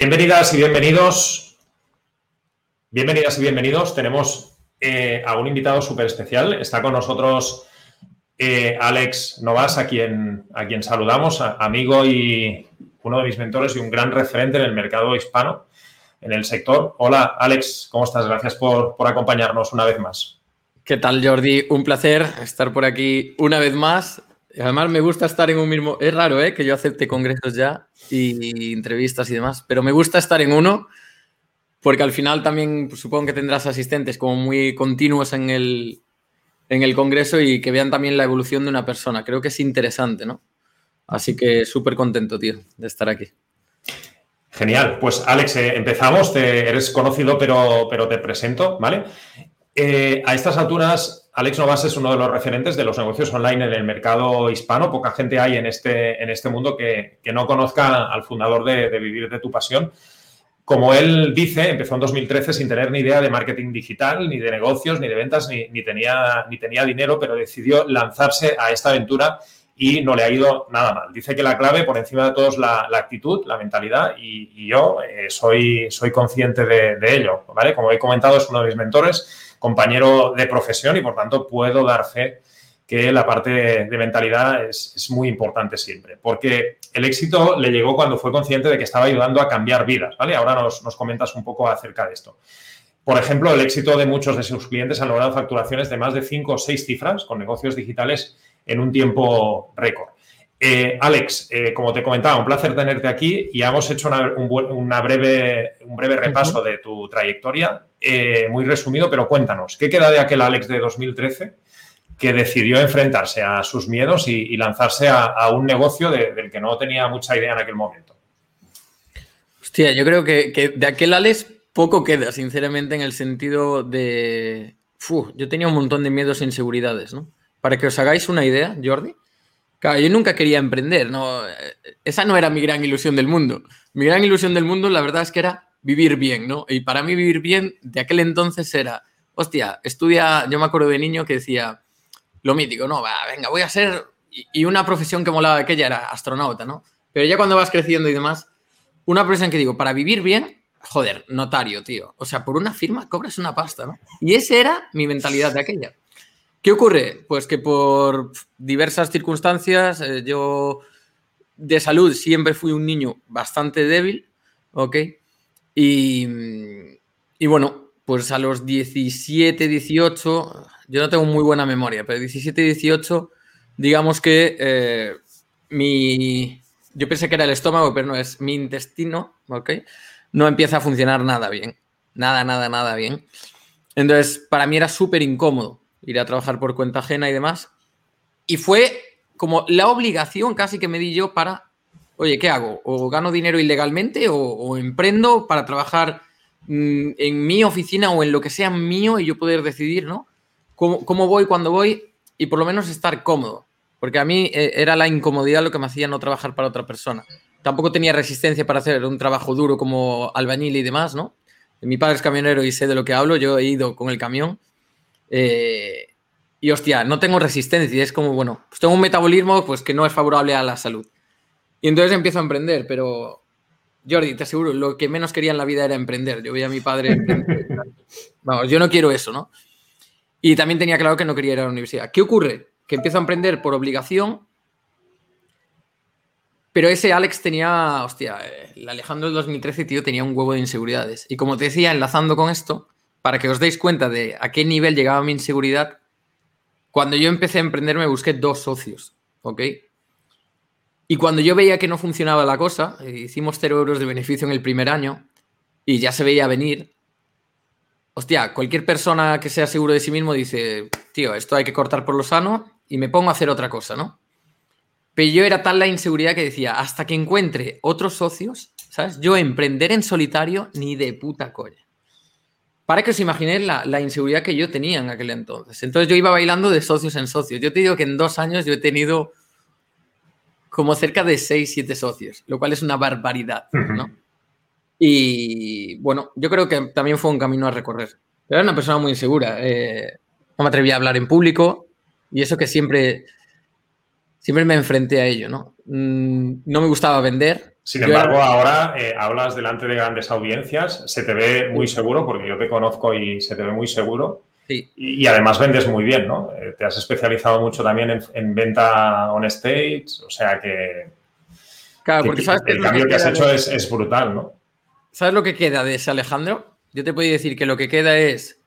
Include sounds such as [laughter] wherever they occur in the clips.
Bienvenidas y bienvenidos. Bienvenidas y bienvenidos. Tenemos eh, a un invitado súper especial. Está con nosotros eh, Alex Novas, a quien, a quien saludamos, amigo y uno de mis mentores y un gran referente en el mercado hispano, en el sector. Hola, Alex, ¿cómo estás? Gracias por, por acompañarnos una vez más. ¿Qué tal, Jordi? Un placer estar por aquí una vez más. Además, me gusta estar en un mismo. Es raro, ¿eh? Que yo acepte congresos ya y entrevistas y demás, pero me gusta estar en uno porque al final también pues, supongo que tendrás asistentes como muy continuos en el, en el congreso y que vean también la evolución de una persona. Creo que es interesante, ¿no? Así que súper contento, tío, de estar aquí. Genial. Pues Alex, eh, empezamos. eres conocido, pero, pero te presento, ¿vale? Eh, a estas alturas, Alex Novas es uno de los referentes de los negocios online en el mercado hispano. Poca gente hay en este, en este mundo que, no conozca al fundador de, Vivir de tu Pasión. Como él dice, empezó en 2013 sin tener ni idea de marketing digital, ni de negocios, ni de ventas, ni, tenía, ni tenía dinero, pero decidió lanzarse a esta aventura y no le ha ido nada mal. Dice que la clave, por encima de todo, es la, actitud, la mentalidad, y, yo eh, soy, soy consciente de, de, ello. ¿vale? Como he comentado, es uno de mis mentores compañero de profesión y por tanto puedo dar fe que la parte de mentalidad es, muy importante siempre, porque el éxito le llegó cuando fue consciente de que estaba ayudando a cambiar vidas, ¿vale? Ahora nos, comentas un poco acerca de esto. Por ejemplo, el éxito de muchos de sus clientes ha logrado facturaciones de más de 5 o 6 cifras con negocios digitales en un tiempo récord. Eh, Alex, eh, como te comentaba, un placer tenerte aquí y hemos hecho una, breve, un breve repaso de tu trayectoria, eh, muy resumido, pero cuéntanos, ¿qué queda de aquel Alex de 2013 que decidió enfrentarse a sus miedos y, lanzarse a, un negocio del que no tenía mucha idea en aquel momento? Hostia, yo creo que, de aquel Alex poco queda, sinceramente, en el sentido de... yo tenía un montón de miedos e inseguridades, ¿no? Para que os hagáis una idea, Jordi, Claro, yo nunca quería emprender, no, esa no era mi gran ilusión del mundo. Mi gran ilusión del mundo, la verdad es que era vivir bien, ¿no? Y para mí vivir bien de aquel entonces era, hostia, estudia, yo me acuerdo de niño que decía, lo mítico, no, va, venga, voy a ser, y una profesión que molaba aquella era astronauta, ¿no? Pero ya cuando vas creciendo y demás, una profesión que digo, para vivir bien, joder, notario, tío. O sea, por una firma cobras una pasta, ¿no? Y esa era mi mentalidad de aquella. ¿Qué ocurre? Pues que por diversas circunstancias, eh, yo de salud siempre fui un niño bastante débil, ¿ok? Y, y, bueno, pues a los 17, 18, yo no tengo muy buena memoria, pero 17, 18, digamos que eh, mi, yo pensé que era el estómago, pero no es mi intestino, ¿ok? No empieza a funcionar nada bien, nada, nada, nada bien. Entonces, para mí era súper incómodo ir a trabajar por cuenta ajena y demás. Y fue como la obligación casi que me di yo para, oye, ¿qué hago? ¿O gano dinero ilegalmente o, emprendo para trabajar mm, en mi oficina o en lo que sea mío y yo poder decidir, ¿no? Cómo, cómo voy, cuándo voy y por lo menos estar cómodo. Porque a mí eh, era la incomodidad lo que me hacía no trabajar para otra persona. Tampoco tenía resistencia para hacer un trabajo duro como albañil y demás, ¿no? Mi padre es camionero y sé de lo que hablo. Yo he ido con el camión eh, y hostia, no tengo resistencia. Es como, bueno, pues tengo un metabolismo pues, que no es favorable a la salud. Y entonces empiezo a emprender, pero Jordi, te aseguro, lo que menos quería en la vida era emprender. Yo veía a mi padre [laughs] Vamos, yo no quiero eso, ¿no? Y también tenía claro que no quería ir a la universidad. ¿Qué ocurre? Que empiezo a emprender por obligación, pero ese Alex tenía, hostia, el Alejandro del 2013, tío, tenía un huevo de inseguridades. Y como te decía, enlazando con esto, para que os deis cuenta de a qué nivel llegaba mi inseguridad, cuando yo empecé a emprender me busqué dos socios, ¿ok? Y cuando yo veía que no funcionaba la cosa, eh, hicimos cero euros de beneficio en el primer año y ya se veía venir, hostia, cualquier persona que sea seguro de sí mismo dice, tío, esto hay que cortar por lo sano y me pongo a hacer otra cosa, ¿no? Pero yo era tal la inseguridad que decía, hasta que encuentre otros socios, ¿sabes? Yo emprender en solitario ni de puta coña para que os imaginéis la, inseguridad que yo tenía en aquel entonces. Entonces yo iba bailando de socios en socios. Yo te digo que en dos años yo he tenido como cerca de seis, siete socios, lo cual es una barbaridad, ¿no? Y bueno, yo creo que también fue un camino a recorrer. era una persona muy insegura. Eh, no me atrevía a hablar en público y eso que siempre, siempre me enfrenté a ello, ¿no? Mm, no me gustaba vender, Sin embargo, ahora eh, hablas delante de grandes audiencias, se te ve muy seguro, porque yo te conozco y se te ve muy seguro. Y, además vendes muy bien, ¿no? Eh, te has especializado mucho también en, venta on stage, o sea que. Claro, porque sabes el cambio que, has hecho es, brutal, ¿no? ¿Sabes lo que queda de ese Alejandro? Yo te puedo decir que lo que queda es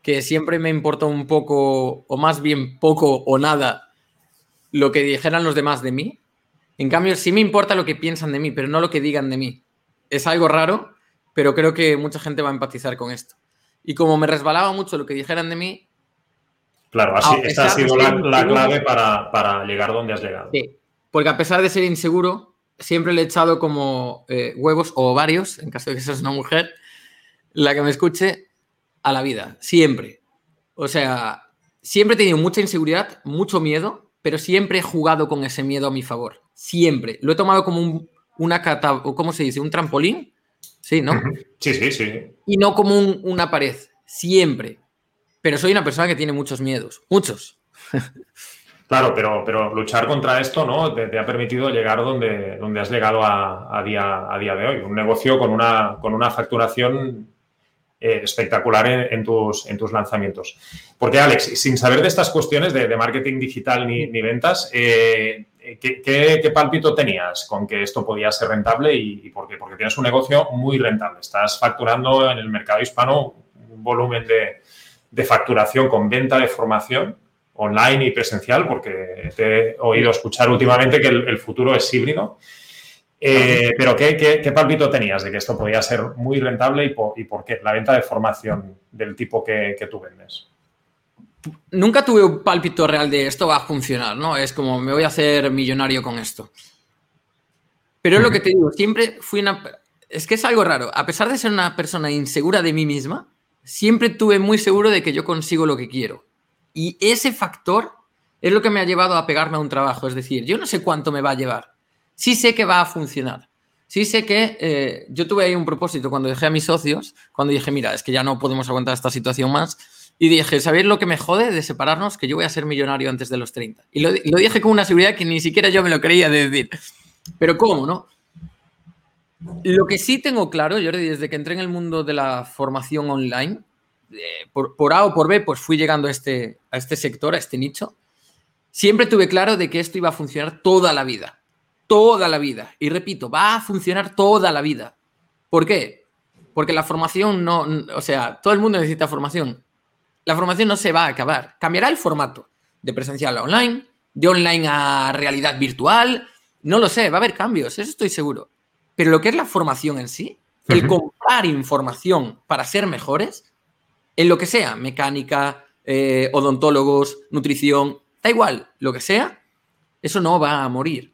que siempre me importa un poco, o más bien poco o nada, lo que dijeran los demás de mí. En cambio, sí me importa lo que piensan de mí, pero no lo que digan de mí. Es algo raro, pero creo que mucha gente va a empatizar con esto. Y como me resbalaba mucho lo que dijeran de mí. Claro, así, esta ha sido la, clave para, llegar donde has llegado. Sí, porque a pesar de ser inseguro, siempre le he echado como eh, huevos o varios, en caso de que seas una mujer, la que me escuche, a la vida. Siempre. O sea, siempre he tenido mucha inseguridad, mucho miedo, pero siempre he jugado con ese miedo a mi favor. Siempre. Lo he tomado como un, una cata, ¿cómo se dice? ¿Un trampolín? Sí, ¿no? Sí, sí, sí. Y no como una pared. Siempre. Pero soy una persona que tiene muchos miedos. Muchos. [laughs] Claro, pero, pero luchar contra esto ¿no? te, ha permitido llegar donde, donde has llegado a, día, a día de hoy. Un negocio con una, con una facturación eh, espectacular en, tus, en tus lanzamientos. Porque, Alex, sin saber de estas cuestiones de, marketing digital ni, ventas, eh, ¿qué, qué, pálpito tenías con que esto podía ser rentable y, por qué? Porque tienes un negocio muy rentable. Estás facturando en el mercado hispano un volumen de, facturación con venta de formación online y presencial, porque te he oído escuchar últimamente que el, el futuro es híbrido. Eh, pero ¿qué, ¿qué, palpito tenías de que esto podía ser muy rentable y por, qué? La venta de formación del tipo que, tú vendes. Nunca tuve un pálpito real de esto va a funcionar, ¿no? Es como me voy a hacer millonario con esto. Pero es lo que te digo, siempre fui una... Es que es algo raro. A pesar de ser una persona insegura de mí misma, siempre tuve muy seguro de que yo consigo lo que quiero. Y ese factor es lo que me ha llevado a pegarme a un trabajo. Es decir, yo no sé cuánto me va a llevar, sí sé que va a funcionar. Sí sé que eh, yo tuve ahí un propósito cuando dejé a mis socios, cuando dije, mira, es que ya no podemos aguantar esta situación más. Y dije, ¿sabéis lo que me jode de separarnos? Que yo voy a ser millonario antes de los 30. Y lo, dije con una seguridad que ni siquiera yo me lo creía de decir. Pero ¿cómo, no? Lo que sí tengo claro, Jordi, desde que entré en el mundo de la formación online, eh, por, por, A o por B, pues fui llegando a este, a este sector, a este nicho, siempre tuve claro de que esto iba a funcionar toda la vida toda la vida. Y repito, va a funcionar toda la vida. ¿Por qué? Porque la formación no, o sea, todo el mundo necesita formación. La formación no se va a acabar. Cambiará el formato de presencial a online, de online a realidad virtual. No lo sé, va a haber cambios, eso estoy seguro. Pero lo que es la formación en sí, el comprar información para ser mejores, en lo que sea, mecánica, eh, odontólogos, nutrición, da igual, lo que sea, eso no va a morir.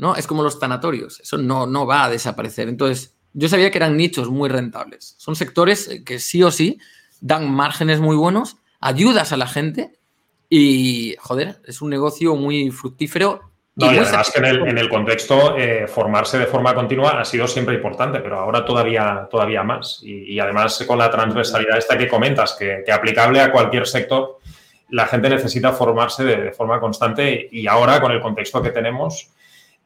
¿No? Es como los tanatorios, eso no, no va a desaparecer. Entonces, yo sabía que eran nichos muy rentables. Son sectores que sí o sí dan márgenes muy buenos, ayudas a la gente y, joder, es un negocio muy fructífero. No, y, además que en el, contexto eh, formarse de forma continua ha sido siempre importante, pero ahora todavía, todavía más. Y, además con la transversalidad esta que comentas, que, aplicable a cualquier sector, la gente necesita formarse de, de forma constante y ahora con el contexto que tenemos,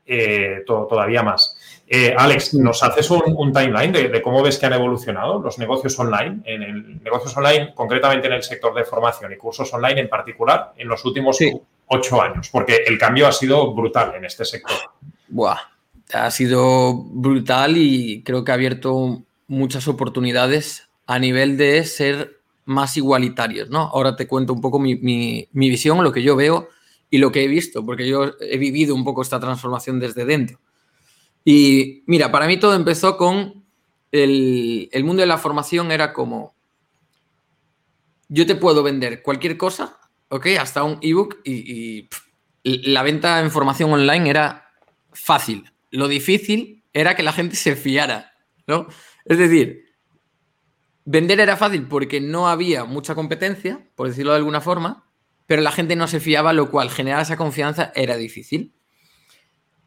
eh, todavía más. Eh, Alex, ¿nos haces un, timeline de, cómo ves que han evolucionado los negocios online, en el negocios online, concretamente en el sector de formación y cursos online en particular, en los últimos ocho años? Porque el cambio ha sido brutal en este sector. Buah, ha sido brutal y creo que ha abierto muchas oportunidades a nivel de ser más igualitarios, ¿no? Ahora te cuento un poco mi, mi visión, lo que yo veo y lo que he visto, porque yo he vivido un poco esta transformación desde dentro. Y mira, para mí todo empezó con el, mundo de la formación era como, yo te puedo vender cualquier cosa, ¿ok? Hasta un ebook y, y la venta en formación online era fácil. Lo difícil era que la gente se fiara, ¿no? Es decir, vender era fácil porque no había mucha competencia, por decirlo de alguna forma, pero la gente no se fiaba, lo cual generar esa confianza era difícil.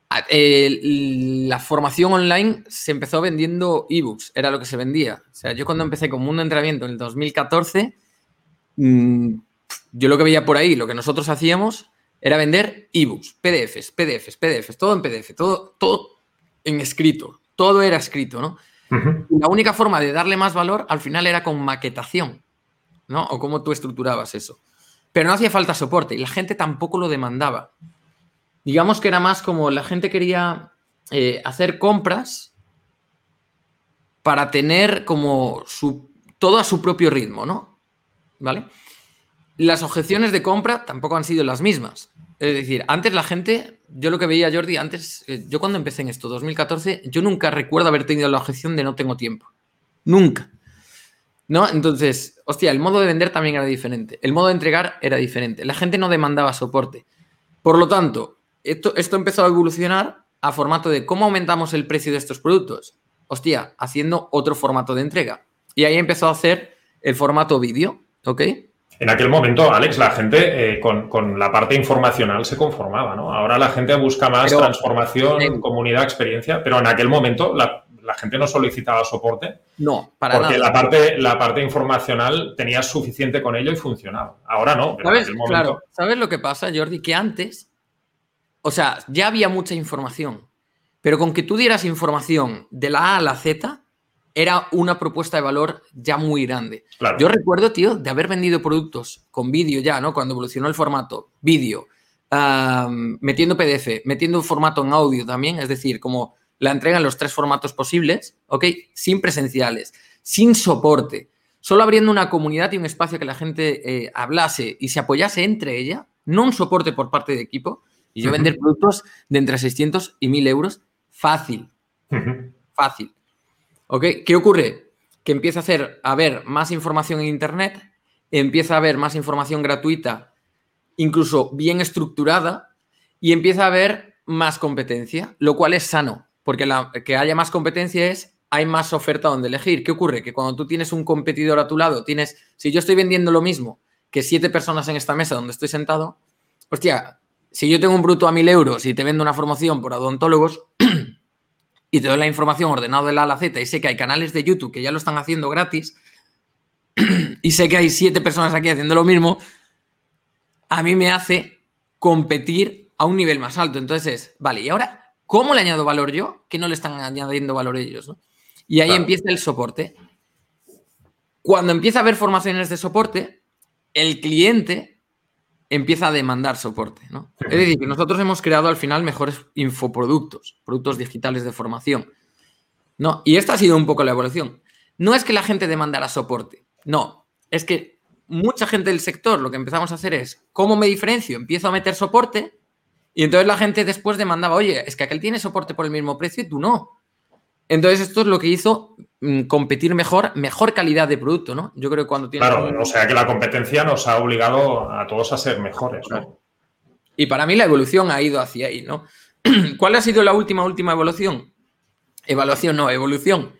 la formación online se empezó vendiendo ebooks, era lo que se vendía. O sea, yo cuando empecé con Mundo Entrenamiento en el 2014, mm, yo lo que veía por ahí, lo que nosotros hacíamos era vender ebooks, PDFs, PDFs, PDFs, todo en PDF, todo, todo en escrito, todo era escrito, ¿no? La única forma de darle más valor al final era con maquetación, ¿no? O cómo tú estructurabas eso. Pero no hacía falta soporte y la gente tampoco lo demandaba. Digamos que era más como la gente quería eh, hacer compras para tener como todo a su propio ritmo, ¿no? ¿Vale? Las objeciones de compra tampoco han sido las mismas. Es decir, antes la gente, yo lo que veía, Jordi, antes, eh, yo cuando empecé en esto, 2014, yo nunca recuerdo haber tenido la objeción de no tengo tiempo. Nunca. ¿No? Entonces, hostia, el modo de vender también era diferente. El modo de entregar era diferente. La gente no demandaba soporte. Por lo tanto, esto, esto empezó a evolucionar a formato de cómo aumentamos el precio de estos productos hostia, haciendo otro formato de entrega. Y ahí empezó a hacer el formato vídeo, ¿ok? En aquel momento, Alex, la gente eh, con, la parte informacional se conformaba, ¿no? Ahora la gente busca más transformación, comunidad, experiencia, pero en aquel momento la, gente no solicitaba soporte. No, para porque la parte, la parte informacional tenía suficiente con ello y funcionaba. Ahora no. ¿Sabes? Claro, ¿sabes lo que pasa, Jordi? Que antes, o sea, ya había mucha información. Pero con que tú dieras información de la A a la Z, era una propuesta de valor ya muy grande. Yo recuerdo, tío, de haber vendido productos con vídeo ya, ¿no? Cuando evolucionó el formato, vídeo, metiendo PDF, metiendo un formato en audio también, es decir, como la entrega en los tres formatos posibles, ¿ok? Sin presenciales, sin soporte, solo abriendo una comunidad y un espacio que la gente eh, hablase y se apoyase entre ella, no un soporte por parte de equipo, y yo vender productos de entre 600 y 1000 euros fácil. Fácil. ¿Ok? ¿Qué ocurre? Que empieza a hacer, a ver más información en Internet, empieza a haber más información gratuita, incluso bien estructurada, y empieza a haber más competencia, lo cual es sano, porque la, que haya más competencia es hay más oferta donde elegir. ¿Qué ocurre? Que cuando tú tienes un competidor a tu lado, tienes, si yo estoy vendiendo lo mismo que siete personas en esta mesa donde estoy sentado, hostia, si yo tengo un bruto a mil euros y te vendo una formación por odontólogos [clears throat] y te doy la información ordenada de la A a Z y sé que hay canales de YouTube que ya lo están haciendo gratis [clears throat] y sé que hay siete personas aquí haciendo lo mismo, a mí me hace competir a un nivel más alto. Entonces, vale, ¿y ahora cómo le añado valor yo que no le están añadiendo valor ellos? Y ahí empieza el soporte. Cuando empieza a haber formaciones de soporte, el cliente empieza a demandar soporte. ¿no? Es decir, que nosotros hemos creado al final mejores infoproductos, productos digitales de formación. ¿no? Y esta ha sido un poco la evolución. No es que la gente demandara soporte, no, es que mucha gente del sector lo que empezamos a hacer es, ¿cómo me diferencio? Empiezo a meter soporte y entonces la gente después demandaba, oye, es que aquel tiene soporte por el mismo precio y tú no. Entonces, esto es lo que hizo mm, competir mejor, mejor calidad de producto, ¿no? Yo creo que cuando tiene. Claro, o sea que la competencia nos ha obligado a todos a ser mejores, ¿no? Y para mí la evolución ha ido hacia ahí, ¿no? [clears throat] ¿Cuál ha sido la última, última evolución? Evaluación, no, evolución.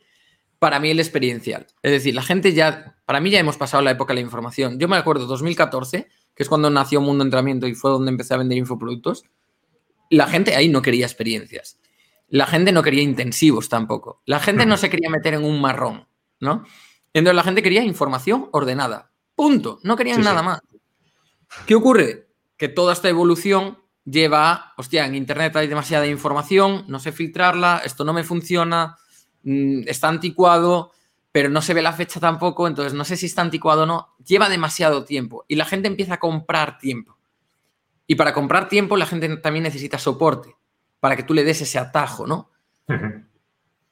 Para mí el experiencial. Es decir, la gente ya, para mí ya hemos pasado la época de la información. Yo me acuerdo 2014, que es cuando nació Mundo Entrenamiento y fue donde empecé a vender infoproductos. La gente ahí no quería experiencias. La gente no quería intensivos tampoco. La gente no se quería meter en un marrón, ¿no? Entonces la gente quería información ordenada. Punto. No querían nada más. ¿Qué ocurre? Que toda esta evolución lleva a, hostia, en Internet hay demasiada información, no sé filtrarla, esto no me funciona, mm, está anticuado, pero no se ve la fecha tampoco, entonces no sé si está anticuado o no. Lleva demasiado tiempo y la gente empieza a comprar tiempo. Y para comprar tiempo la gente también necesita soporte para que tú le des ese atajo, ¿no?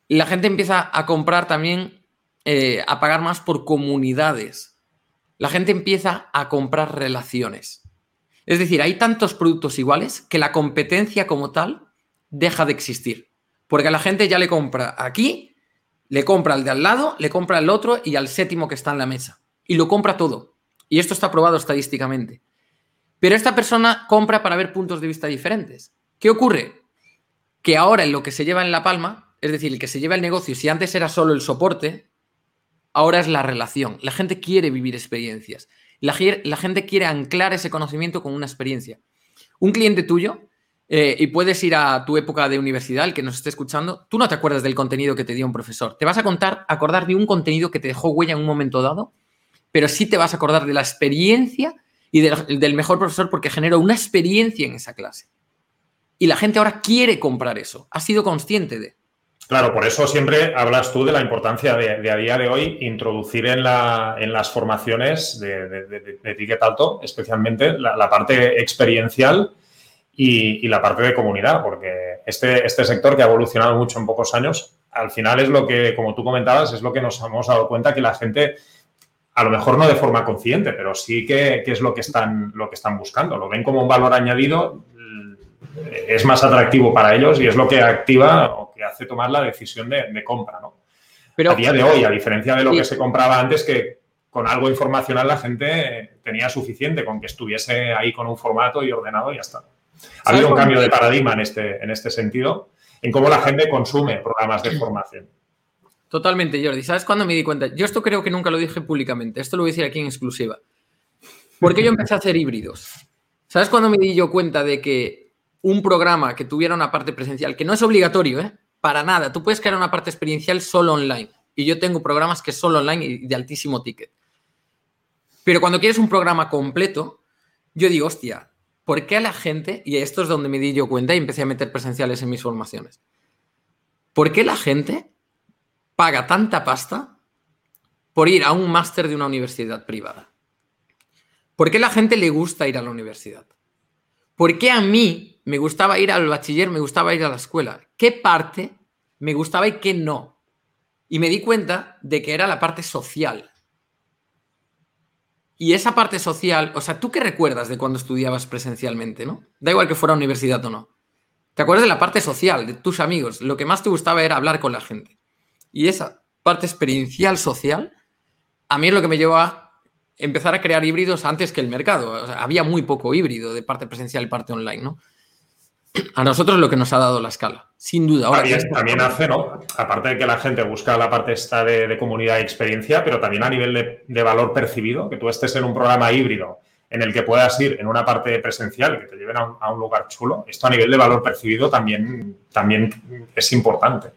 Y la gente empieza a comprar también, eh, a pagar más por comunidades. La gente empieza a comprar relaciones. Es decir, hay tantos productos iguales que la competencia como tal deja de existir. Porque a la gente ya le compra aquí, le compra al de al lado, le compra al otro y al séptimo que está en la mesa. Y lo compra todo. Y esto está probado estadísticamente. Pero esta persona compra para ver puntos de vista diferentes. ¿Qué ocurre? que ahora en lo que se lleva en la palma, es decir, el que se lleva el negocio, si antes era solo el soporte, ahora es la relación. La gente quiere vivir experiencias. La, gente quiere anclar ese conocimiento con una experiencia. Un cliente tuyo, eh, y puedes ir a tu época de universidad, el que nos esté escuchando, tú no te acuerdas del contenido que te dio un profesor. Te vas a contar, acordar de un contenido que te dejó huella en un momento dado, pero sí te vas a acordar de la experiencia y del mejor profesor porque generó una experiencia en esa clase. Y la gente ahora quiere comprar eso, ha sido consciente de. Claro, por eso siempre hablas tú de la importancia de, a día de hoy introducir en, las formaciones de, alto, especialmente la, parte experiencial y, la parte de comunidad, porque este, este sector que ha evolucionado mucho en pocos años, al final es lo que, como tú comentabas, es lo que nos hemos dado cuenta que la gente, a lo mejor no de forma consciente, pero sí que, es lo que, están, lo que están buscando. Lo ven como un valor añadido, es más atractivo para ellos y es lo que activa que hace tomar la decisión de, compra, ¿no? Pero, a día de hoy, a diferencia de lo que se compraba antes, que con algo informacional la gente tenía suficiente con que estuviese ahí con un formato y ordenado y ya está. Ha habido un cambio de paradigma en este, en este sentido, en cómo la gente consume programas de formación. Totalmente, Jordi. ¿Sabes cuándo me di cuenta? Yo esto creo que nunca lo dije públicamente. Esto lo voy a decir aquí en exclusiva. Porque yo empecé a hacer híbridos. ¿Sabes cuándo me di yo cuenta de que un programa que tuviera una parte presencial, que no es obligatorio, ¿eh? Para nada. Tú puedes crear una parte experiencial solo online. Y yo tengo programas que solo online y de altísimo ticket. Pero cuando quieres un programa completo, yo digo, hostia, ¿por qué a la gente, y esto es donde me di yo cuenta y empecé a meter presenciales en mis formaciones, ¿por qué la gente paga tanta pasta por ir a un máster de una universidad privada? ¿Por qué a la gente le gusta ir a la universidad? ¿Por qué a mí me gustaba ir al bachiller, me gustaba ir a la escuela. ¿Qué parte me gustaba y qué no? Y me di cuenta de que era la parte social. Y esa parte social, o sea, ¿tú qué recuerdas de cuando estudiabas presencialmente, no? Da igual que fuera universidad o no. ¿Te acuerdas de la parte social, de tus amigos? Lo que más te gustaba era hablar con la gente. Y esa parte experiencial social, a mí es lo que me llevó a empezar a crear híbridos antes que el mercado. había muy poco híbrido de parte presencial y parte online, ¿no? a nosotros lo que nos ha dado la escala, sin duda. Ahora, también, hace, ¿no? Aparte de que la gente busca la parte esta de, comunidad y experiencia, pero también a nivel de, valor percibido, que tú estés en un programa híbrido en el que puedas ir en una parte presencial, que te lleven a un, lugar chulo, esto a nivel de valor percibido también, también es importante.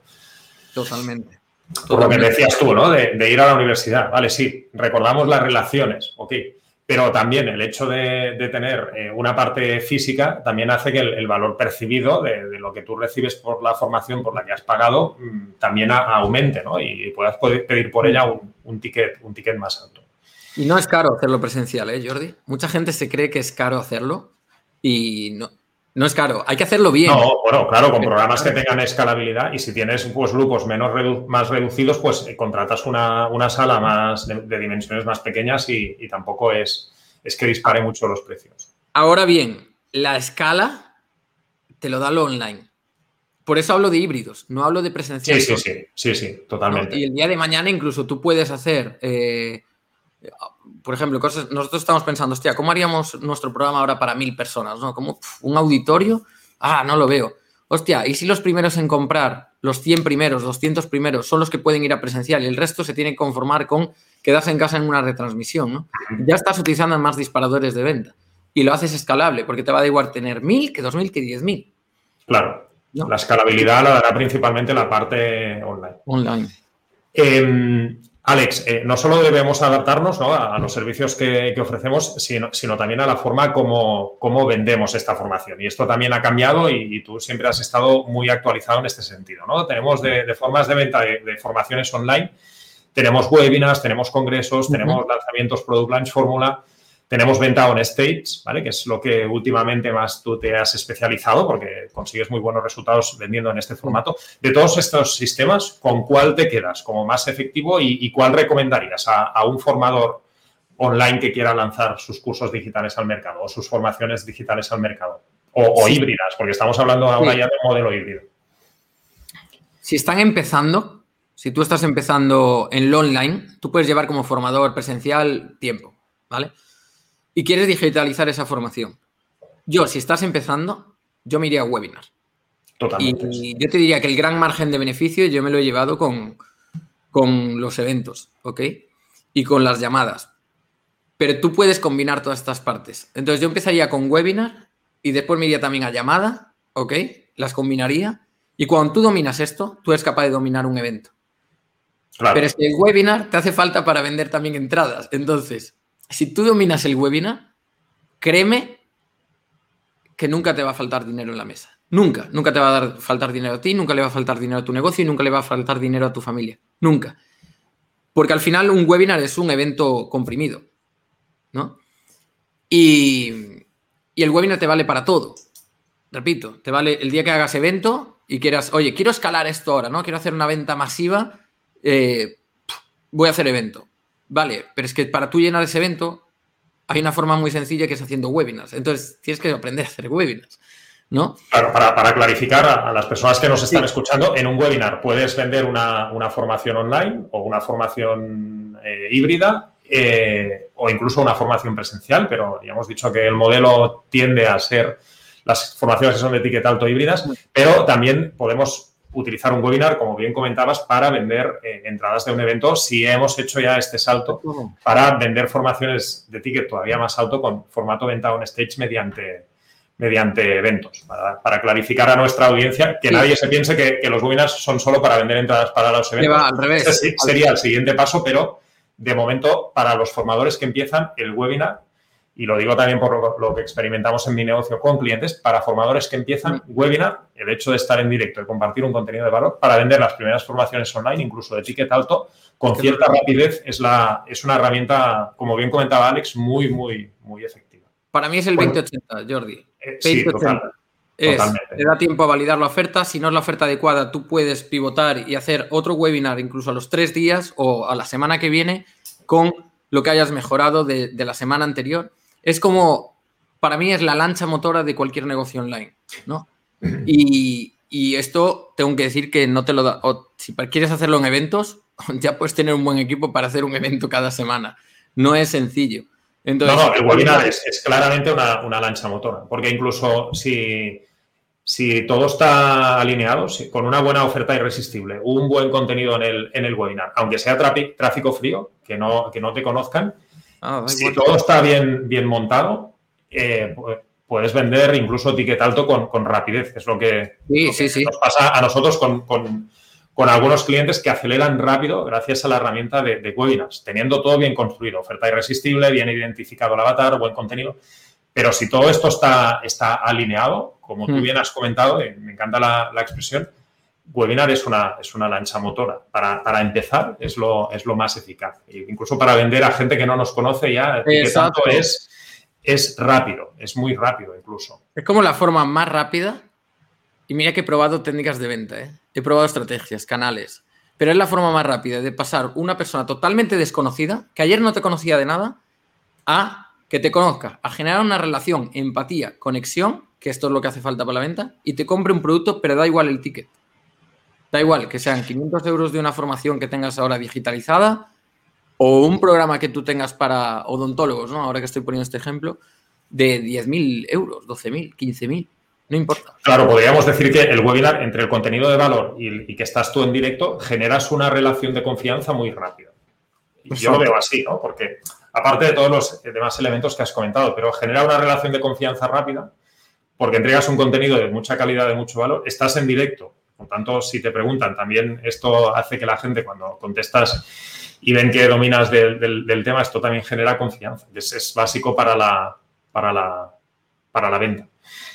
Totalmente. Por lo que decías tú, ¿no? De, de, ir a la universidad. Vale, sí, recordamos las relaciones, ok pero también el hecho de, tener eh, una parte física también hace que el, valor percibido de, lo que tú recibes por la formación por la que has pagado mm, también aumente ¿no? y puedas pedir por ella un, ticket, un ticket más alto. Y no es caro hacerlo presencial, ¿eh, Jordi? Mucha gente se cree que es caro hacerlo y no, no es caro, hay que hacerlo bien. No, bueno, claro, con programas que tengan escalabilidad y si tienes pues, grupos menos más reducidos, pues eh, contratas una, sala más de, dimensiones más pequeñas y, tampoco es, es que dispare mucho los precios. Ahora bien, la escala te lo da lo online. Por eso hablo de híbridos, no hablo de presencial. Sí, sí, sí, sí, sí, totalmente. Y el día de mañana incluso tú puedes hacer eh, por ejemplo, cosas, nosotros estamos pensando, hostia, ¿cómo haríamos nuestro programa ahora para mil personas? ¿no? ¿Como un auditorio? Ah, no lo veo. Hostia, ¿y si los primeros en comprar, los 100 primeros, 200 primeros, son los que pueden ir a presencial y el resto se tiene que conformar con quedarse en casa en una retransmisión? ¿no? Ya estás utilizando más disparadores de venta y lo haces escalable porque te va a igual tener mil que dos mil que diez mil. Claro. La escalabilidad la dará principalmente la parte online. Online. Em, Alex, eh, no solo debemos adaptarnos a, los servicios que, ofrecemos, sino, también a la forma como, vendemos esta formación. Y esto también ha cambiado y, tú siempre has estado muy actualizado en este sentido. ¿no? Tenemos de, formas de venta de, formaciones online, tenemos webinars, tenemos congresos, tenemos lanzamientos Product Launch Fórmula. Tenemos venta on stage, ¿vale? Que es lo que últimamente más tú te has especializado porque consigues muy buenos resultados vendiendo en este formato. De todos estos sistemas, ¿con cuál te quedas como más efectivo y, cuál recomendarías a, un formador online que quiera lanzar sus cursos digitales al mercado o sus formaciones digitales al mercado? O, híbridas, porque estamos hablando ahora ya de un modelo híbrido. Si están empezando, si tú estás empezando en lo online, tú puedes llevar como formador presencial tiempo, ¿vale? Y quieres digitalizar esa formación. Yo, si estás empezando, yo me iría a webinar. Totalmente. Y yo te diría que el gran margen de beneficio yo me lo he llevado con, con los eventos, ¿ok? Y con las llamadas. Pero tú puedes combinar todas estas partes. Entonces yo empezaría con webinar y después me iría también a llamada, ¿ok? Las combinaría. Y cuando tú dominas esto, tú eres capaz de dominar un evento. Pero es que el webinar te hace falta para vender también entradas. Entonces, si tú dominas el webinar, créeme que nunca te va a faltar dinero en la mesa. Nunca, nunca te va a dar, faltar dinero a ti, nunca le va a faltar dinero a tu negocio y nunca le va a faltar dinero a tu familia. Nunca. Porque al final un webinar es un evento comprimido, ¿no? Y, el webinar te vale para todo. Repito, te vale el día que hagas evento y quieras, oye, quiero escalar esto ahora, ¿no? Quiero hacer una venta masiva, eh, voy a hacer evento. Vale, pero es que para tú llenar ese evento hay una forma muy sencilla que es haciendo webinars. Entonces tienes que aprender a hacer webinars. ¿No? Claro, para, clarificar a, las personas que nos están escuchando, en un webinar puedes vender una, formación online o una formación eh, híbrida eh, o incluso una formación presencial, pero ya hemos dicho que el modelo tiende a ser las formaciones que son de etiqueta alto híbridas, pero también podemos utilizar un webinar, como bien comentabas, para vender eh, entradas de un evento si hemos hecho ya este salto para vender formaciones de ticket todavía más alto con formato venta on stage mediante, mediante eventos. Para, clarificar a nuestra audiencia que nadie se piense que, los webinars son solo para vender entradas para los eventos. al revés. sería el siguiente paso, pero de momento, para los formadores que empiezan, el webinar y lo digo también por lo, que experimentamos en mi negocio con clientes, para formadores que empiezan webinar, el hecho de estar en directo y compartir un contenido de valor para vender las primeras formaciones online, incluso de ticket alto, con cierta rapidez, es, la, es una herramienta, como bien comentaba Alex, muy, muy, muy efectiva. Para mí es el 2080, Jordi. Eh, sí, te da tiempo a validar la oferta. Si no es la oferta adecuada, tú puedes pivotar y hacer otro webinar incluso a los tres días o a la semana que viene con lo que hayas mejorado de la semana anterior es como, para mí es la lancha motora de cualquier negocio online, ¿no? Y, esto tengo que decir que no te lo da, o si quieres hacerlo en eventos, [laughs] ya puedes tener un buen equipo para hacer un evento cada semana. No es sencillo. No, no, el webinar es, claramente una, lancha motora, porque incluso si, si todo está alineado, con una buena oferta irresistible, un buen contenido en el, en el webinar, aunque sea tráfico frío, que no, que no te conozcan, Ah, si todo está bien, bien montado, eh, puedes vender incluso ticket alto con, rapidez. Es lo que, nos pasa a nosotros con, algunos clientes que aceleran rápido gracias a la herramienta de, webinars, teniendo todo bien construido, oferta irresistible, bien identificado el avatar, buen contenido. Pero si todo esto está, está alineado, como tú hmm. bien has comentado, eh, me encanta la, la expresión, webinar es una, es una lancha motora. Para, empezar, es lo, es lo más eficaz. incluso para vender a gente que no nos conoce ya, que tanto es, es rápido, es muy rápido incluso. Es como la forma más rápida. Y mira que he probado técnicas de venta, ¿eh? he probado estrategias, canales. Pero es la forma más rápida de pasar una persona totalmente desconocida, que ayer no te conocía de nada, a que te conozca, a generar una relación, empatía, conexión, que esto es lo que hace falta para la venta, y te compre un producto, pero da igual el ticket. Da igual que sean 500 euros de una formación que tengas ahora digitalizada o un programa que tú tengas para odontólogos, ¿no? Ahora que estoy poniendo este ejemplo, de 10.000 euros, 12.000, 15.000. No importa. Claro, podríamos decir que el webinar, entre el contenido de valor y, que estás tú en directo, generas una relación de confianza muy rápida. Y yo lo veo así, ¿no? Porque aparte de todos los demás elementos que has comentado, pero genera una relación de confianza rápida porque entregas un contenido de mucha calidad, de mucho valor, estás en directo por tanto, si te preguntan, también esto hace que la gente cuando contestas y ven que dominas del, tema, esto también genera confianza. Es, es básico para la, para, la, para la venta.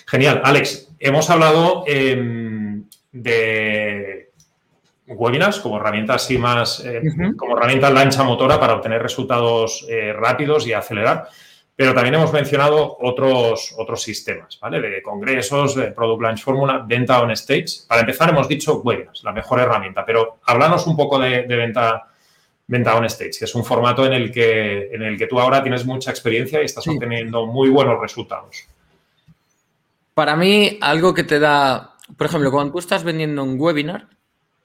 Genial. Alex, hemos hablado em, de webinars como herramienta así más, eh, como herramienta lancha motora para obtener resultados eh, rápidos y acelerar. Pero también hemos mencionado otros, otros sistemas, ¿vale? De congresos, de Product Launch Formula, venta on stage. Para empezar, hemos dicho webinars, la mejor herramienta, pero háblanos un poco de, venta, venta on stage, que es un formato en el que, en el que tú ahora tienes mucha experiencia y estás obteniendo muy buenos resultados. Para mí, algo que te da, por ejemplo, cuando tú estás vendiendo un webinar,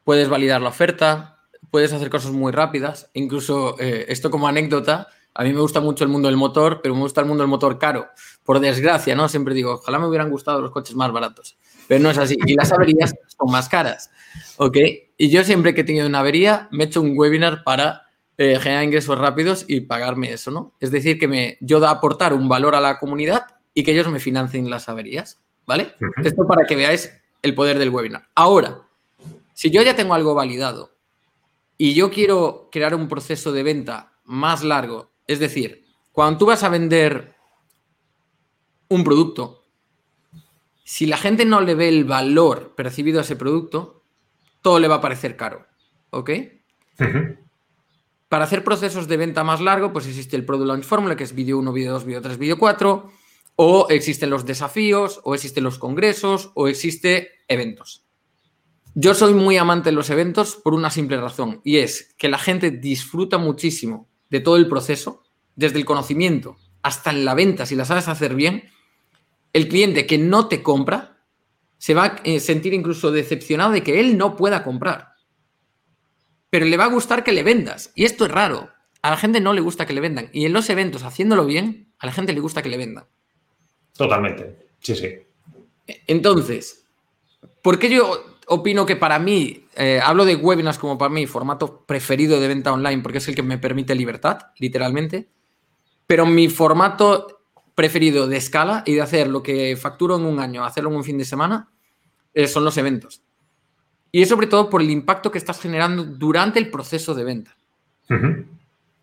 puedes validar la oferta, puedes hacer cosas muy rápidas, incluso eh, esto como anécdota a mí me gusta mucho el mundo del motor, pero me gusta el mundo del motor caro. Por desgracia, ¿no? Siempre digo, ojalá me hubieran gustado los coches más baratos. Pero no es así. Y las averías son más caras. ¿Ok? Y yo siempre que he tenido una avería, me he hecho un webinar para eh, generar ingresos rápidos y pagarme eso, ¿no? Es decir, que me, yo da aportar un valor a la comunidad y que ellos me financien las averías. ¿Vale? Esto para que veáis el poder del webinar. Ahora, si yo ya tengo algo validado y yo quiero crear un proceso de venta más largo es decir, cuando tú vas a vender un producto, si la gente no le ve el valor percibido a ese producto, todo le va a parecer caro. ¿Ok? Para hacer procesos de venta más largo, pues existe el Product Launch Formula, que es vídeo 1, vídeo 2, vídeo 3, vídeo 4, o existen los desafíos, o existen los congresos, o existe eventos. Yo soy muy amante de los eventos por una simple razón, y es que la gente disfruta muchísimo de todo el proceso, desde el conocimiento hasta la venta, si la sabes hacer bien, el cliente que no te compra se va a eh, sentir incluso decepcionado de que él no pueda comprar. Pero le va a gustar que le vendas. Y esto es raro. A la gente no le gusta que le vendan. Y en los eventos, haciéndolo bien, a la gente le gusta que le vendan. Totalmente. Sí, sí. Entonces, ¿por qué yo opino que para mí, eh, hablo de webinars como para mí, formato preferido de venta online, porque es el que me permite libertad, literalmente. Pero mi formato preferido de escala y de hacer lo que facturo en un año, hacerlo en un fin de semana, eh, son los eventos. Y es sobre todo por el impacto que estás generando durante el proceso de venta.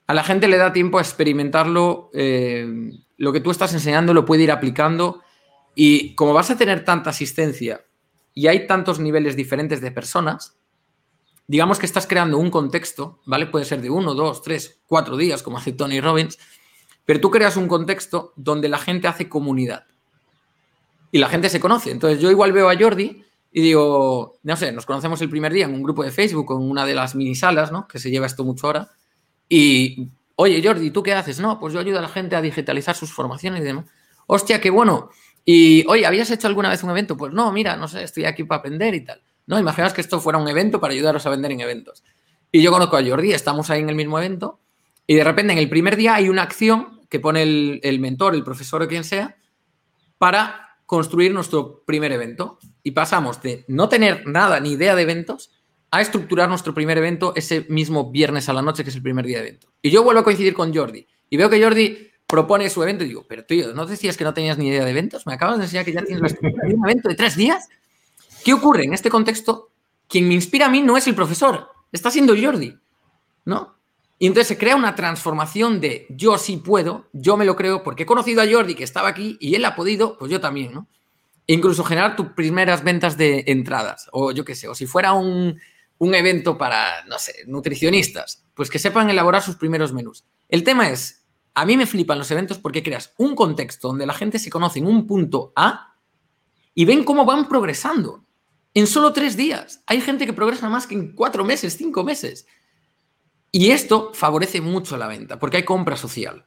A la gente le da tiempo a experimentarlo, eh, lo que tú estás enseñando lo puede ir aplicando y como vas a tener tanta asistencia y hay tantos niveles diferentes de personas, digamos que estás creando un contexto, ¿vale? Puede ser de uno, dos, tres, cuatro días, como hace Tony Robbins, pero tú creas un contexto donde la gente hace comunidad y la gente se conoce. Entonces yo igual veo a Jordi y digo, no sé, nos conocemos el primer día en un grupo de Facebook, en una de las mini salas, ¿no? Que se lleva esto mucho ahora. Y, oye, Jordi, ¿tú qué haces? No, pues yo ayudo a la gente a digitalizar sus formaciones y demás. Hostia, qué bueno. Y, oye, ¿habías hecho alguna vez un evento? Pues no, mira, no sé, estoy aquí para aprender y tal. No, imaginas que esto fuera un evento para ayudaros a vender en eventos. Y yo conozco a Jordi, estamos ahí en el mismo evento y de repente en el primer día hay una acción que pone el, mentor, el profesor o quien sea, para construir nuestro primer evento. Y pasamos de no tener nada ni idea de eventos a estructurar nuestro primer evento ese mismo viernes a la noche, que es el primer día de evento. Y yo vuelvo a coincidir con Jordi. Y veo que Jordi propone su evento y digo, pero tío, ¿no decías que no tenías ni idea de eventos? Me acabas de enseñar que ya tienes un evento de tres días. ¿Qué ocurre en este contexto? Quien me inspira a mí no es el profesor, está siendo Jordi, ¿no? Y entonces se crea una transformación de yo sí puedo, yo me lo creo, porque he conocido a Jordi que estaba aquí y él ha podido, pues yo también, ¿no? E incluso generar tus primeras ventas de entradas, o yo qué sé, o si fuera un, un evento para, no sé, nutricionistas, pues que sepan elaborar sus primeros menús. El tema es, a mí me flipan los eventos porque creas un contexto donde la gente se conoce en un punto A y ven cómo van progresando en solo tres días. Hay gente que progresa más que en cuatro meses, cinco meses. Y esto favorece mucho la venta, porque hay compra social.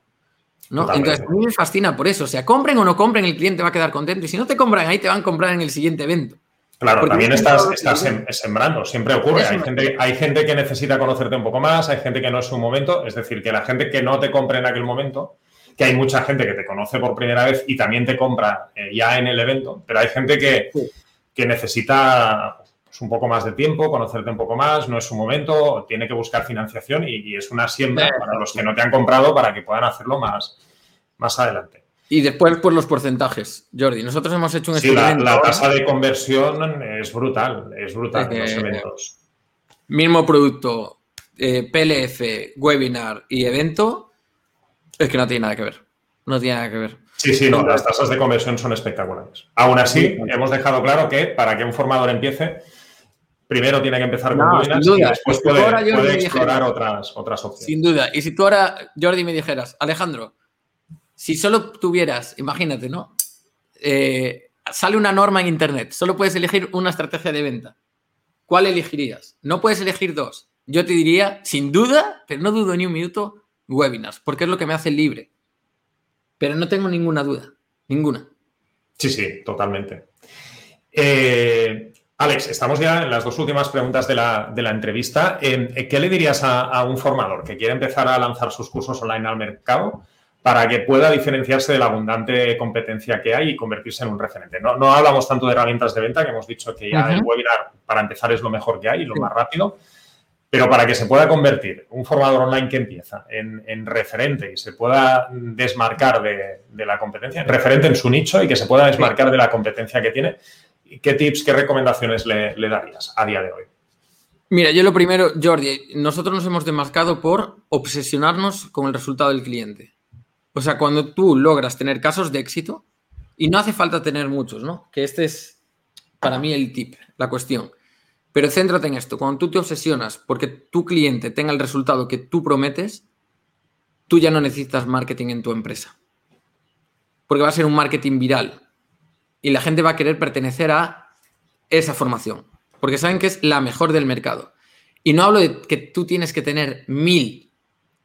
¿no? Entonces, a mí me fascina por eso. O sea, compren o no compren, el cliente va a quedar contento. Y si no te compran ahí, te van a comprar en el siguiente evento. Claro, también estás, sembrando, siempre ocurre. Hay gente, hay gente, que necesita conocerte un poco más, hay gente que no es su momento. Es decir, que la gente que no te compre en aquel momento, que hay mucha gente que te conoce por primera vez y también te compra eh, ya en el evento, pero hay gente que, que necesita un poco más de tiempo, conocerte un poco más, no es su momento, tiene que buscar financiación y, es una siembra para los que no te han comprado para que puedan hacerlo más, más adelante. Y después, por los porcentajes, Jordi. Nosotros hemos hecho un sí, La, tasa de conversión es brutal, es brutal en los eh, eventos. Mismo producto, eh, PLF, webinar y evento, es que no tiene nada que ver. No tiene nada que ver. Sí, sí, no, las tasas de conversión son espectaculares. Aún así, hemos dejado claro que para que un formador empiece, primero tiene que empezar con no, y después puede, explorar otras, otras opciones. Sin duda. Y si tú ahora, Jordi, me dijeras, Alejandro, si solo tuvieras, imagínate, ¿no? Eh, sale una norma en Internet, solo puedes elegir una estrategia de venta. ¿Cuál elegirías? No puedes elegir dos. Yo te diría, sin duda, pero no dudo ni un minuto, webinars, porque es lo que me hace libre. Pero no tengo ninguna duda, ninguna. Sí, sí, totalmente. Eh, Alex, estamos ya en las dos últimas preguntas de la, entrevista. Eh, ¿Qué le dirías a, un formador que quiere empezar a lanzar sus cursos online al mercado para que pueda diferenciarse de la abundante competencia que hay y convertirse en un referente? No, hablamos tanto de herramientas de venta, que hemos dicho que ya el webinar para empezar es lo mejor que hay y lo más rápido, pero para que se pueda convertir un formador online que empieza en, referente y se pueda desmarcar de, de, la competencia, referente en su nicho y que se pueda desmarcar de la competencia que tiene, ¿Qué tips, qué recomendaciones le, darías a día de hoy? Mira, yo lo primero, Jordi, nosotros nos hemos demarcado por obsesionarnos con el resultado del cliente. O sea, cuando tú logras tener casos de éxito, Y no hace falta tener muchos, ¿no? Que este es para mí el tip, la cuestión. Pero céntrate en esto. Cuando tú te obsesionas porque tu cliente tenga el resultado que tú prometes, tú ya no necesitas marketing en tu empresa. Porque va a ser un marketing viral. Y la gente va a querer pertenecer a esa formación. Porque saben que es la mejor del mercado. Y no hablo de que tú tienes que tener mil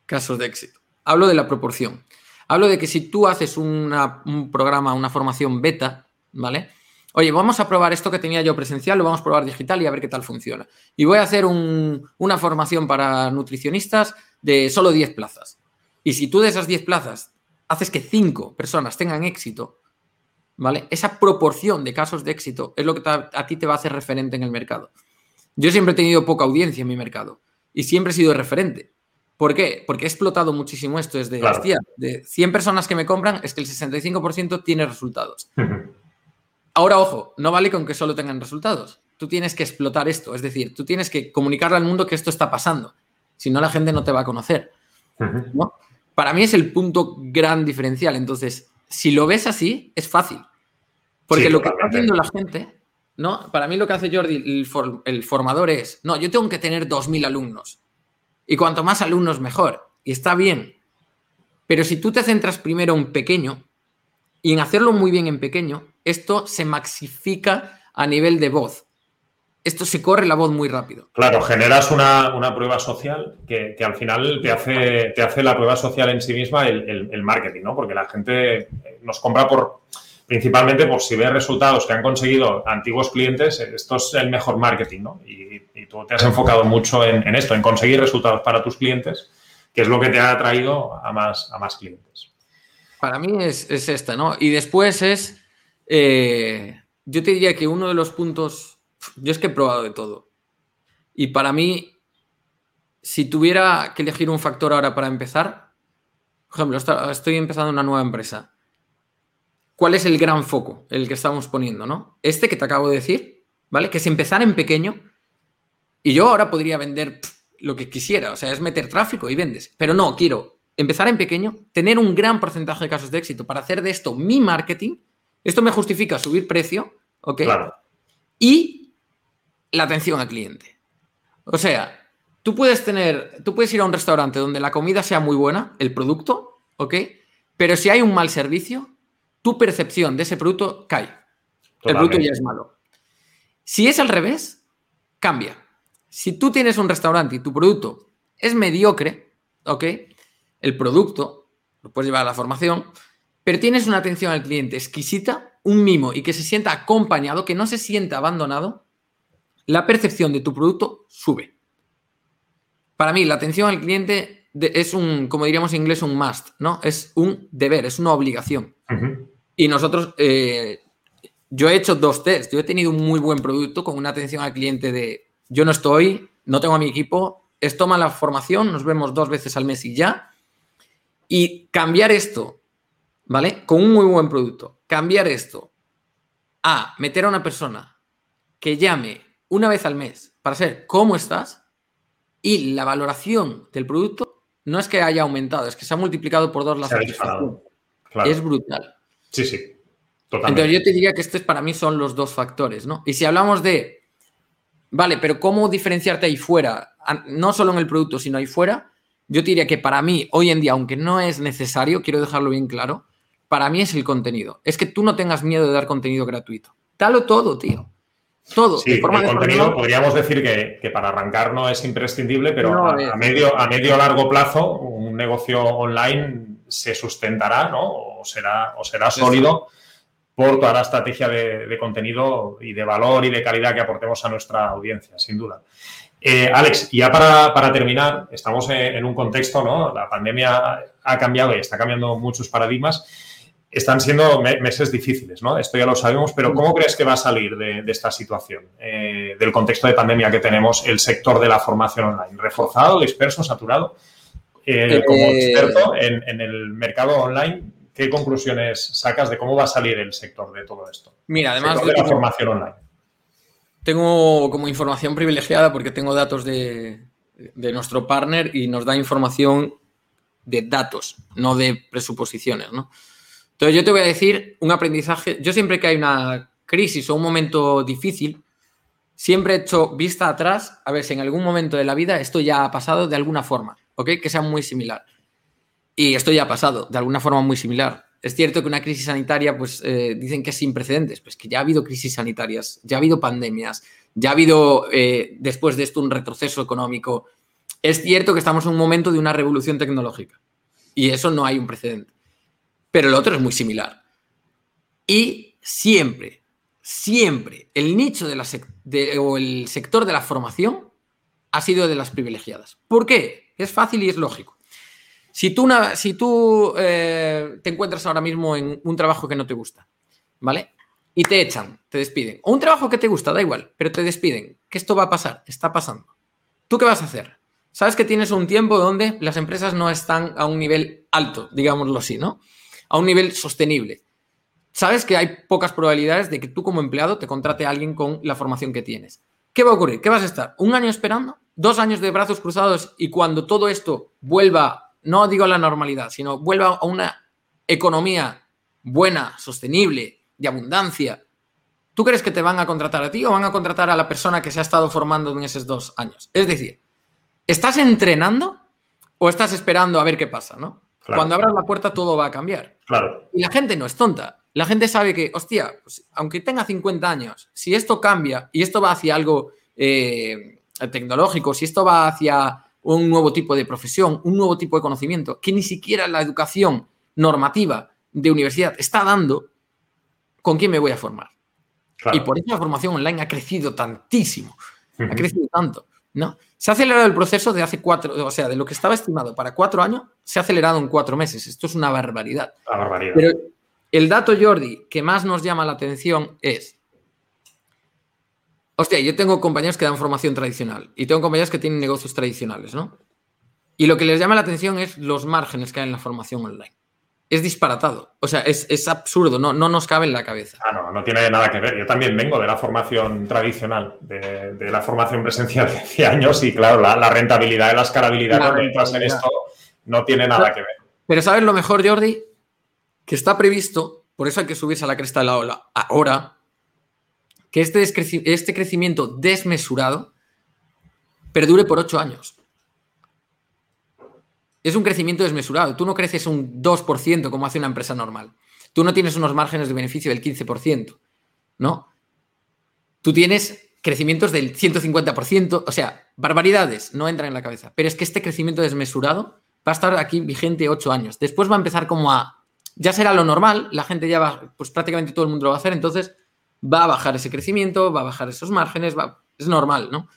casos de éxito. Hablo de la proporción. Hablo de que si tú haces un programa, una formación beta, ¿vale? Oye, vamos a probar esto que tenía yo presencial, lo vamos a probar digital y a ver qué tal funciona. Y voy a hacer una formación para nutricionistas de solo 10 plazas. Y si tú de esas 10 plazas haces que 5 personas tengan éxito, ¿vale? Esa proporción de casos de éxito es lo que a ti te va a hacer referente en el mercado. Yo siempre he tenido poca audiencia en mi mercado y siempre he sido referente. ¿Por qué? Porque he explotado muchísimo esto. Es de, de 100 personas que me compran, es que el 65% tiene resultados. [laughs] Ahora, ojo, no vale con que solo tengan resultados. Tú tienes que explotar esto. Es decir, tú tienes que comunicarle al mundo que esto está pasando. Si no, la gente no te va a conocer. Para mí es el punto gran diferencial. Entonces, si lo ves así, es fácil. Porque lo que está haciendo la gente, ¿no? Para mí lo que hace Jordi, el, el formador, es, no, yo tengo que tener 2.000 alumnos. Y cuanto más alumnos, mejor. Y está bien. Pero si tú te centras primero en pequeño y en hacerlo muy bien en pequeño, esto se maxifica a nivel de voz. Esto se corre la voz muy rápido. Claro, generas una, prueba social que, al final te hace, te hace la prueba social en sí misma el, marketing, ¿no? Porque la gente nos compra por principalmente por si ve resultados que han conseguido antiguos clientes, esto es el mejor marketing, ¿no? Y, tú te has enfocado mucho en, esto, en conseguir resultados para tus clientes, que es lo que te ha atraído a más, a más clientes. Para mí es, es esta, ¿no? Y después es eh, yo te diría que uno de los puntos, yo es que he probado de todo. Y para mí, si tuviera que elegir un factor ahora para empezar, por ejemplo, estoy empezando una nueva empresa. ¿Cuál es el gran foco, el que estamos poniendo, no? Este que te acabo de decir, ¿vale? Que es empezar en pequeño y yo ahora podría vender lo que quisiera, o sea, es meter tráfico y vendes. Pero no, quiero empezar en pequeño, tener un gran porcentaje de casos de éxito para hacer de esto mi marketing esto me justifica subir precio, ¿ok? Claro. Y la atención al cliente. O sea, tú puedes tener, tú puedes ir a un restaurante donde la comida sea muy buena, el producto, ¿ok? Pero si hay un mal servicio, tu percepción de ese producto cae. El producto ya es malo. Si es al revés, cambia. Si tú tienes un restaurante y tu producto es mediocre, ¿ok? El producto, lo puedes llevar a la formación, pero tienes una atención al cliente exquisita, un mimo y que se sienta acompañado, que no se sienta abandonado, la percepción de tu producto sube. Para mí, la atención al cliente es un, como diríamos en inglés, un must, ¿no? Es un deber, es una obligación. Y nosotros, eh, yo he hecho dos tests, yo he tenido un muy buen producto con una atención al cliente de yo no estoy, no tengo a mi equipo, es toma la formación, nos vemos dos veces al mes y ya. Y cambiar esto ¿vale? Con un muy buen producto. Cambiar esto a meter a una persona que llame una vez al mes para saber cómo estás y la valoración del producto no es que haya aumentado, es que se ha multiplicado por dos la satisfacción. Es brutal. Sí, sí. Totalmente. Entonces yo te diría que estos para mí son los dos factores, ¿no? Y si hablamos de, vale, pero ¿cómo diferenciarte ahí fuera? No solo en el producto, sino ahí fuera. Yo te diría que para mí, hoy en día, aunque no es necesario, quiero dejarlo bien claro, para mí es el contenido. Es que tú no tengas miedo de dar contenido gratuito. Dalo todo, tío. Todo. Sí, el contenido podríamos decir que, para arrancar no es imprescindible, pero a, medio a medio largo plazo un negocio online se sustentará, ¿no? O será, o será sólido por toda la estrategia de, contenido y de valor y de calidad que aportemos a nuestra audiencia, sin duda. Eh, Alex, ya para, terminar, estamos en, un contexto, ¿no? La pandemia ha cambiado y está cambiando muchos paradigmas están siendo meses difíciles, ¿no? Esto ya lo sabemos, pero ¿cómo crees que va a salir de, esta situación, eh, del contexto de pandemia que tenemos, el sector de la formación online? ¿Reforzado, disperso, saturado? Eh, como eh, experto en, el mercado online, ¿qué conclusiones sacas de cómo va a salir el sector de todo esto? Mira, además de la formación online. Tengo como información privilegiada porque tengo datos de, de nuestro partner y nos da información de datos, no de presuposiciones, ¿no? Entonces yo te voy a decir un aprendizaje. Yo siempre que hay una crisis o un momento difícil, siempre he hecho vista atrás a ver si en algún momento de la vida esto ya ha pasado de alguna forma, ¿ok? Que sea muy similar. Y esto ya ha pasado de alguna forma muy similar. Es cierto que una crisis sanitaria, pues eh, dicen que es sin precedentes, pues que ya ha habido crisis sanitarias, ya ha habido pandemias, ya ha habido eh, después de esto un retroceso económico. Es cierto que estamos en un momento de una revolución tecnológica y eso no hay un precedente. Pero el otro es muy similar. Y siempre, siempre el nicho de la o el sector de la formación ha sido de las privilegiadas. ¿Por qué? Es fácil y es lógico. Si tú, si tú eh, te encuentras ahora mismo en un trabajo que no te gusta, ¿vale? Y te echan, te despiden. O un trabajo que te gusta, da igual, pero te despiden. Que esto va a pasar, está pasando. ¿Tú qué vas a hacer? Sabes que tienes un tiempo donde las empresas no están a un nivel alto, digámoslo así, ¿no? A un nivel sostenible. Sabes que hay pocas probabilidades de que tú como empleado te contrate a alguien con la formación que tienes. ¿Qué va a ocurrir? ¿Qué vas a estar? ¿Un año esperando? ¿Dos años de brazos cruzados y cuando todo esto vuelva no digo la normalidad, sino vuelva a una economía buena, sostenible, de abundancia, ¿tú crees que te van a contratar a ti o van a contratar a la persona que se ha estado formando en esos dos años? Es decir, ¿estás entrenando o estás esperando a ver qué pasa, no? Cuando abras la puerta todo va a cambiar. Claro. Y la gente no es tonta. La gente sabe que, hostia, pues, aunque tenga 50 años, si esto cambia y esto va hacia algo eh, tecnológico, si esto va hacia un nuevo tipo de profesión, un nuevo tipo de conocimiento, que ni siquiera la educación normativa de universidad está dando, ¿con quién me voy a formar? Y por eso la formación online ha crecido tantísimo, ha crecido tanto, ¿no? Se ha acelerado el proceso de hace cuatro, o sea, de lo que estaba estimado para cuatro años, se ha acelerado en cuatro meses. Esto es una barbaridad. Una barbaridad. Pero el dato, Jordi, que más nos llama la atención es Hostia, yo tengo compañeros que dan formación tradicional y tengo compañeros que tienen negocios tradicionales, ¿no? Y lo que les llama la atención es los márgenes que hay en la formación online. Es disparatado. O sea, es, absurdo, no, no nos cabe en la cabeza. Ah, no, no tiene nada que ver. Yo también vengo de la formación tradicional, de, la formación presencial de hace años y, claro, la, rentabilidad y la escalabilidad cuando entras en esto no tiene nada que ver. Pero ¿sabes lo mejor, Jordi? Que está previsto, por eso hay que subirse a la cresta de la ola ahora, que este, este crecimiento desmesurado perdure por ocho años. Es un crecimiento desmesurado. Tú no creces un 2% como hace una empresa normal. Tú no tienes unos márgenes de beneficio del 15%, ¿no? Tú tienes crecimientos del 150%, o sea, barbaridades, no entran en la cabeza. Pero es que este crecimiento desmesurado va a estar aquí vigente ocho años. Después va a empezar como a... Ya será lo normal, la gente ya va, pues prácticamente todo el mundo lo va a hacer, entonces va a bajar ese crecimiento, va a bajar esos márgenes, va, es normal, ¿no?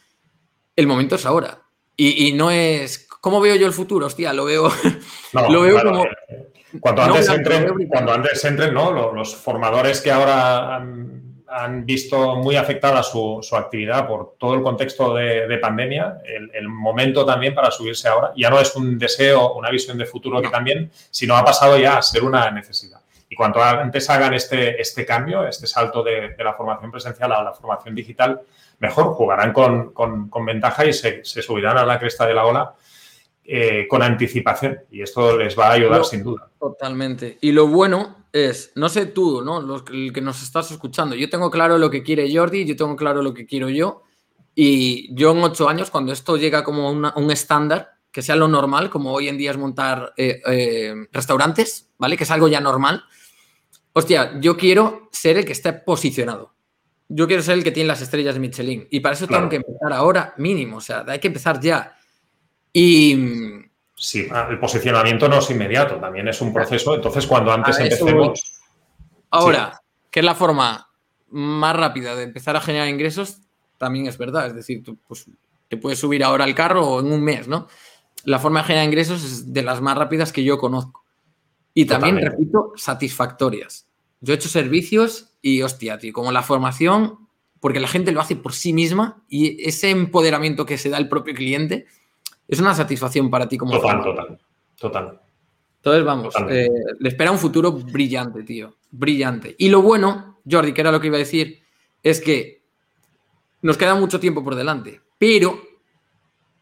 El momento es ahora. Y, no es. ¿Cómo veo yo el futuro? Hostia, lo veo. [laughs] [laughs] lo veo como. Eh, cuando antes, entren, cuando antes entren, ¿no? Los, formadores que ahora han, visto muy afectada su, actividad por todo el contexto de, pandemia, el, momento también para subirse ahora. Ya no es un deseo, una visión de futuro que también, sino ha pasado ya a ser una necesidad. Y cuanto antes hagan este, este cambio, este salto de, la formación presencial a la formación digital, mejor jugarán con, ventaja y se, subirán a la cresta de la ola eh, con anticipación. Y esto les va a ayudar sin duda. Totalmente. Y lo bueno es, no sé tú, ¿no? Los, el que nos estás escuchando, yo tengo claro lo que quiere Jordi, yo tengo claro lo que quiero yo. Y yo en ocho años, cuando esto llega como un estándar, que sea lo normal, como hoy en día es montar eh, eh, restaurantes, ¿vale? Que es algo ya normal hostia, yo quiero ser el que esté posicionado. Yo quiero ser el que tiene las estrellas de Michelin. Y para eso tengo que empezar ahora mínimo. O sea, hay que empezar ya. Y. Sí, ah, el posicionamiento no es inmediato, también es un proceso. Entonces, cuando antes empecemos. Ahora, que es la forma más rápida de empezar a generar ingresos, también es verdad. Es decir, tú pues, te puedes subir ahora al carro o en un mes, ¿no? La forma de generar ingresos es de las más rápidas que yo conozco. Y también, repito, satisfactorias. Yo he hecho servicios y, hostia, tío, como la formación, porque la gente lo hace por sí misma y ese empoderamiento que se da el propio cliente es una satisfacción para ti como Total, total, total. Entonces, vamos, eh, le espera un futuro brillante, tío, brillante. Y lo bueno, Jordi, que era lo que iba a decir, es que nos queda mucho tiempo por delante, pero,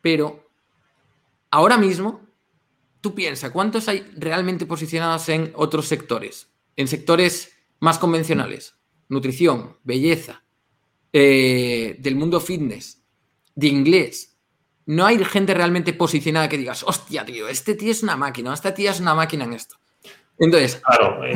pero, ahora mismo, tú piensas, ¿cuántos hay realmente posicionados en otros sectores? En sectores más convencionales, nutrición, belleza, eh, del mundo fitness, de inglés, no hay gente realmente posicionada que digas, hostia, tío, este tío es una máquina, esta tía es una máquina en esto. Entonces, claro, eh,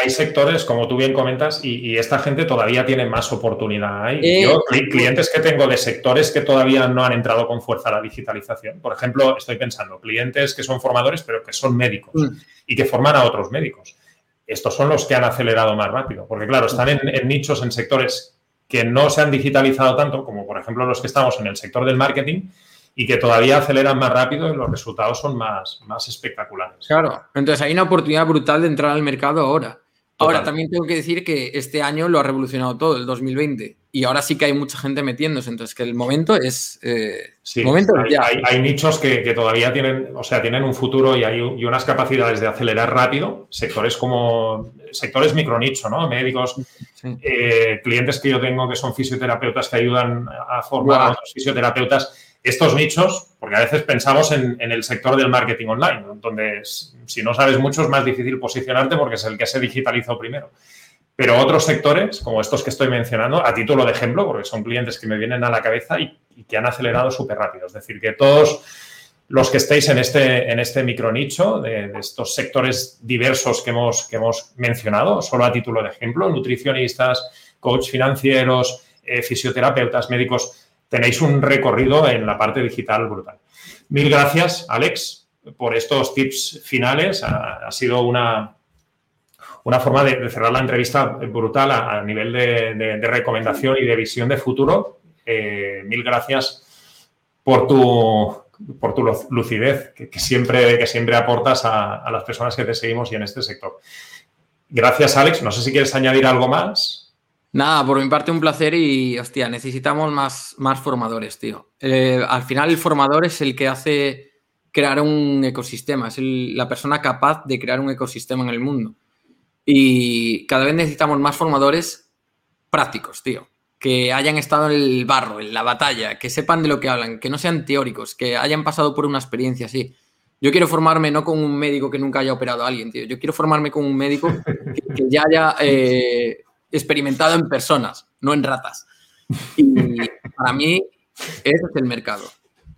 hay, sectores, como tú bien comentas, y, esta gente todavía tiene más oportunidad. Hay eh, Yo, clientes que tengo de sectores que todavía no han entrado con fuerza a la digitalización. Por ejemplo, estoy pensando, clientes que son formadores, pero que son médicos mm. y que forman a otros médicos. Estos son los que han acelerado más rápido, porque claro, están en nichos, en sectores que no se han digitalizado tanto, como por ejemplo los que estamos en el sector del marketing, y que todavía aceleran más rápido y los resultados son más, más espectaculares. Claro, entonces hay una oportunidad brutal de entrar al mercado ahora. Ahora también tengo que decir que este año lo ha revolucionado todo, el 2020, y ahora sí que hay mucha gente metiéndose, entonces que el momento es... Eh, sí, momento hay, hay, nichos que, todavía tienen, o sea, tienen un futuro y hay unas capacidades de acelerar rápido, sectores como sectores micronicho, ¿no? Médicos, eh, clientes que yo tengo que son fisioterapeutas que ayudan a formar a otros fisioterapeutas. Estos nichos, porque a veces pensamos en, el sector del marketing online, donde si no sabes mucho es más difícil posicionarte porque es el que se digitalizó primero. Pero otros sectores, como estos que estoy mencionando, a título de ejemplo, porque son clientes que me vienen a la cabeza y, que han acelerado súper rápido. Es decir, que todos los que estéis en este, en este micronicho de, estos sectores diversos que hemos, que hemos mencionado, solo a título de ejemplo, nutricionistas, coach financieros, eh, fisioterapeutas, médicos, tenéis un recorrido en la parte digital brutal. Mil gracias, Alex, por estos tips finales. Ha, sido una, una forma de, cerrar la entrevista brutal a, nivel de, recomendación y de visión de futuro. Eh, mil gracias por tu, por tu lucidez que, siempre, que siempre aportas a, las personas que te seguimos y en este sector. Gracias, Alex. No sé si quieres añadir algo más. Nada, por mi parte un placer y, hostia, necesitamos más, más formadores, tío. Eh, al final el formador es el que hace crear un ecosistema, es la persona capaz de crear un ecosistema en el mundo. Y cada vez necesitamos más formadores prácticos, tío. Que hayan estado en el barro, en la batalla, que sepan de lo que hablan, que no sean teóricos, que hayan pasado por una experiencia así. Yo quiero formarme no con un médico que nunca haya operado a alguien, tío. Yo quiero formarme con un médico que, ya haya eh, experimentado en personas, no en ratas. Y para mí, ese es el mercado.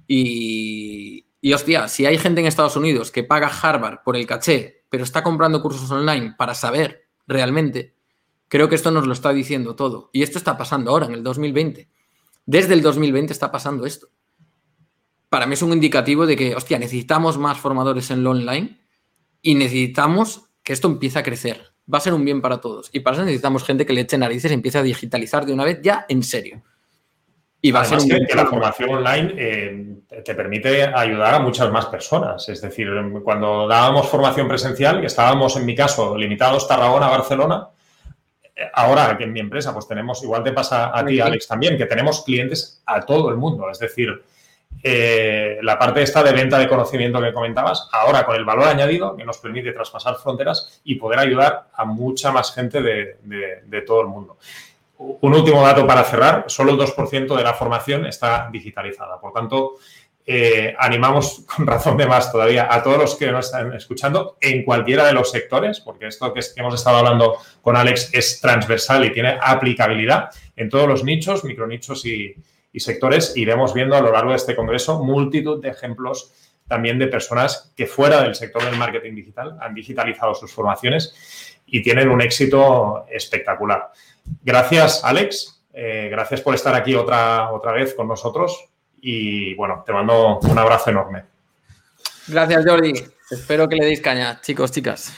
Y, y hostia, si hay gente en Estados Unidos que paga Harvard por el caché, pero está comprando cursos online para saber realmente, creo que esto nos lo está diciendo todo. Y esto está pasando ahora, en el 2020. Desde el 2020 está pasando esto. Para mí es un indicativo de que, hostia, necesitamos más formadores en lo online y necesitamos que esto empiece a crecer va a ser un bien para todos. Y para eso necesitamos gente que le eche narices y empiece a digitalizar de una vez ya en serio. Y va a ser un que, que la formación online eh, te permite ayudar a muchas más personas. Es decir, cuando dábamos formación presencial, que estábamos en mi caso limitados Tarragona, Barcelona, eh, ahora que en mi empresa pues tenemos, igual te pasa a ti, Alex, también, que tenemos clientes a todo el mundo. Es decir, eh, la parte esta de venta de conocimiento que comentabas, ahora con el valor añadido que nos permite traspasar fronteras y poder ayudar a mucha más gente de, todo el mundo. Un último dato para cerrar, solo el 2% de la formación está digitalizada. Por tanto, eh, animamos [laughs] con razón de más todavía a todos los que nos están escuchando en cualquiera de los sectores, porque esto que hemos estado hablando con Alex es transversal y tiene aplicabilidad en todos los nichos, micronichos y, y sectores, iremos viendo a lo largo de este congreso multitud de ejemplos también de personas que fuera del sector del marketing digital han digitalizado sus formaciones y tienen un éxito espectacular. Gracias, Alex. Eh, gracias por estar aquí otra, otra vez con nosotros y bueno, te mando un abrazo enorme. Gracias, Jordi. Espero que le deis caña, chicos, chicas.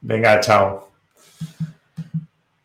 Venga, chao.